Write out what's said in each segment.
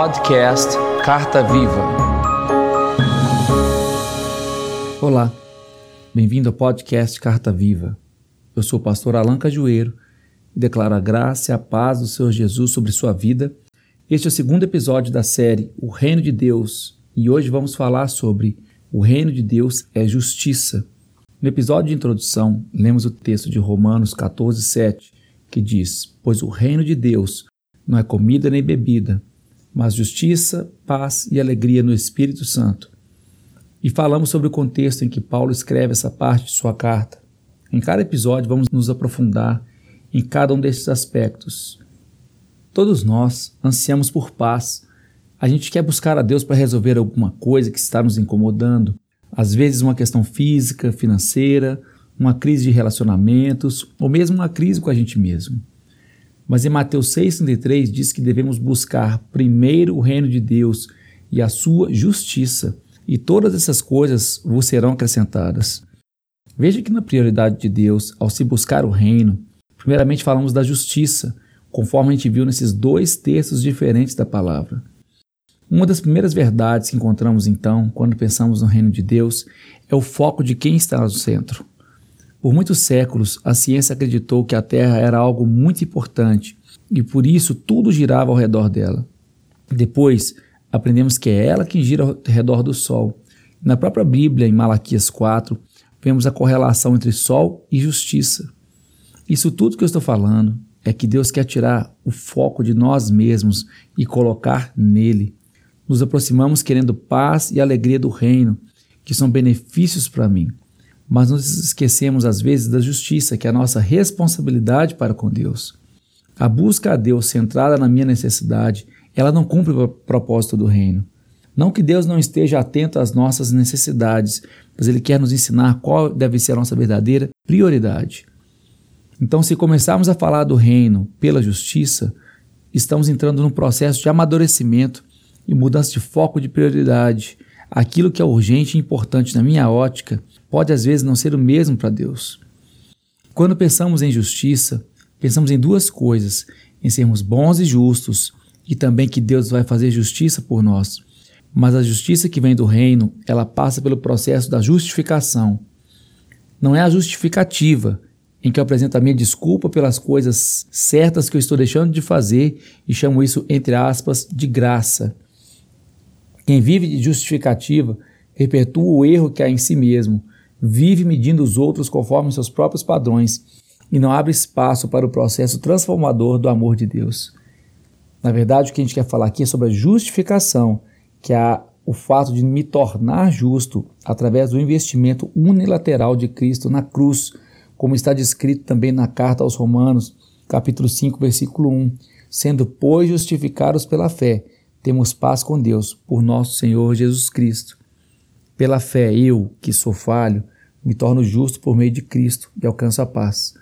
Podcast Carta Viva. Olá, bem-vindo ao podcast Carta Viva. Eu sou o pastor Alan Cajueiro e declaro a graça e a paz do Senhor Jesus sobre sua vida. Este é o segundo episódio da série O Reino de Deus e hoje vamos falar sobre o reino de Deus é justiça. No episódio de introdução, lemos o texto de Romanos 14, 7, que diz: Pois o reino de Deus não é comida nem bebida, mas justiça, paz e alegria no Espírito Santo. E falamos sobre o contexto em que Paulo escreve essa parte de sua carta. Em cada episódio, vamos nos aprofundar em cada um desses aspectos. Todos nós ansiamos por paz. A gente quer buscar a Deus para resolver alguma coisa que está nos incomodando. Às vezes, uma questão física, financeira, uma crise de relacionamentos ou mesmo uma crise com a gente mesmo. Mas em Mateus 6,33 diz que devemos buscar primeiro o reino de Deus e a sua justiça, e todas essas coisas vos serão acrescentadas. Veja que na prioridade de Deus, ao se buscar o reino, primeiramente falamos da justiça, conforme a gente viu nesses dois textos diferentes da palavra. Uma das primeiras verdades que encontramos então, quando pensamos no reino de Deus, é o foco de quem está no centro. Por muitos séculos, a ciência acreditou que a Terra era algo muito importante e por isso tudo girava ao redor dela. Depois, aprendemos que é ela que gira ao redor do Sol. Na própria Bíblia, em Malaquias 4, vemos a correlação entre Sol e justiça. Isso tudo que eu estou falando é que Deus quer tirar o foco de nós mesmos e colocar nele. Nos aproximamos querendo paz e alegria do reino, que são benefícios para mim mas nos esquecemos às vezes da justiça, que é a nossa responsabilidade para com Deus. A busca a Deus centrada na minha necessidade, ela não cumpre o propósito do reino. Não que Deus não esteja atento às nossas necessidades, mas Ele quer nos ensinar qual deve ser a nossa verdadeira prioridade. Então, se começarmos a falar do reino pela justiça, estamos entrando num processo de amadurecimento e mudança de foco de prioridade. Aquilo que é urgente e importante na minha ótica pode às vezes não ser o mesmo para Deus. Quando pensamos em justiça, pensamos em duas coisas: em sermos bons e justos, e também que Deus vai fazer justiça por nós. Mas a justiça que vem do reino, ela passa pelo processo da justificação. Não é a justificativa, em que eu apresento a minha desculpa pelas coisas certas que eu estou deixando de fazer e chamo isso, entre aspas, de graça. Quem vive de justificativa perpetua o erro que há em si mesmo, vive medindo os outros conforme seus próprios padrões e não abre espaço para o processo transformador do amor de Deus. Na verdade, o que a gente quer falar aqui é sobre a justificação, que é o fato de me tornar justo através do investimento unilateral de Cristo na cruz, como está descrito também na carta aos Romanos, capítulo 5, versículo 1. Sendo, pois, justificados pela fé, temos paz com Deus por nosso Senhor Jesus Cristo. Pela fé, eu, que sou falho, me torno justo por meio de Cristo e alcanço a paz.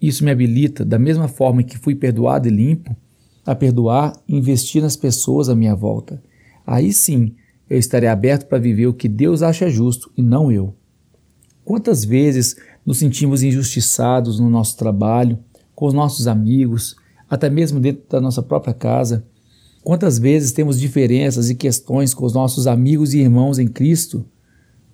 Isso me habilita, da mesma forma que fui perdoado e limpo, a perdoar e investir nas pessoas à minha volta. Aí sim eu estarei aberto para viver o que Deus acha justo e não eu. Quantas vezes nos sentimos injustiçados no nosso trabalho, com os nossos amigos, até mesmo dentro da nossa própria casa? Quantas vezes temos diferenças e questões com os nossos amigos e irmãos em Cristo?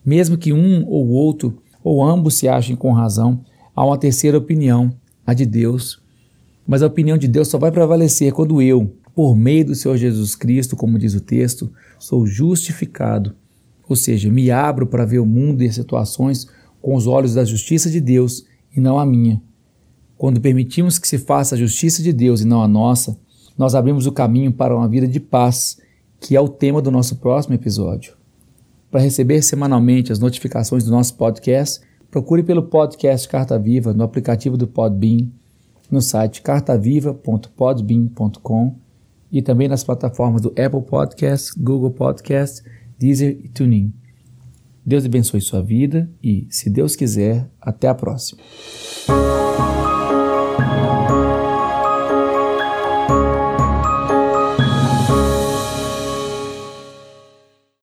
Mesmo que um ou outro, ou ambos se achem com razão, há uma terceira opinião, a de Deus. Mas a opinião de Deus só vai prevalecer quando eu, por meio do Senhor Jesus Cristo, como diz o texto, sou justificado. Ou seja, me abro para ver o mundo e as situações com os olhos da justiça de Deus e não a minha. Quando permitimos que se faça a justiça de Deus e não a nossa, nós abrimos o caminho para uma vida de paz, que é o tema do nosso próximo episódio. Para receber semanalmente as notificações do nosso podcast, procure pelo podcast Carta Viva no aplicativo do Podbean, no site cartaviva.podbean.com e também nas plataformas do Apple Podcasts, Google Podcasts, Deezer e TuneIn. Deus abençoe sua vida e, se Deus quiser, até a próxima.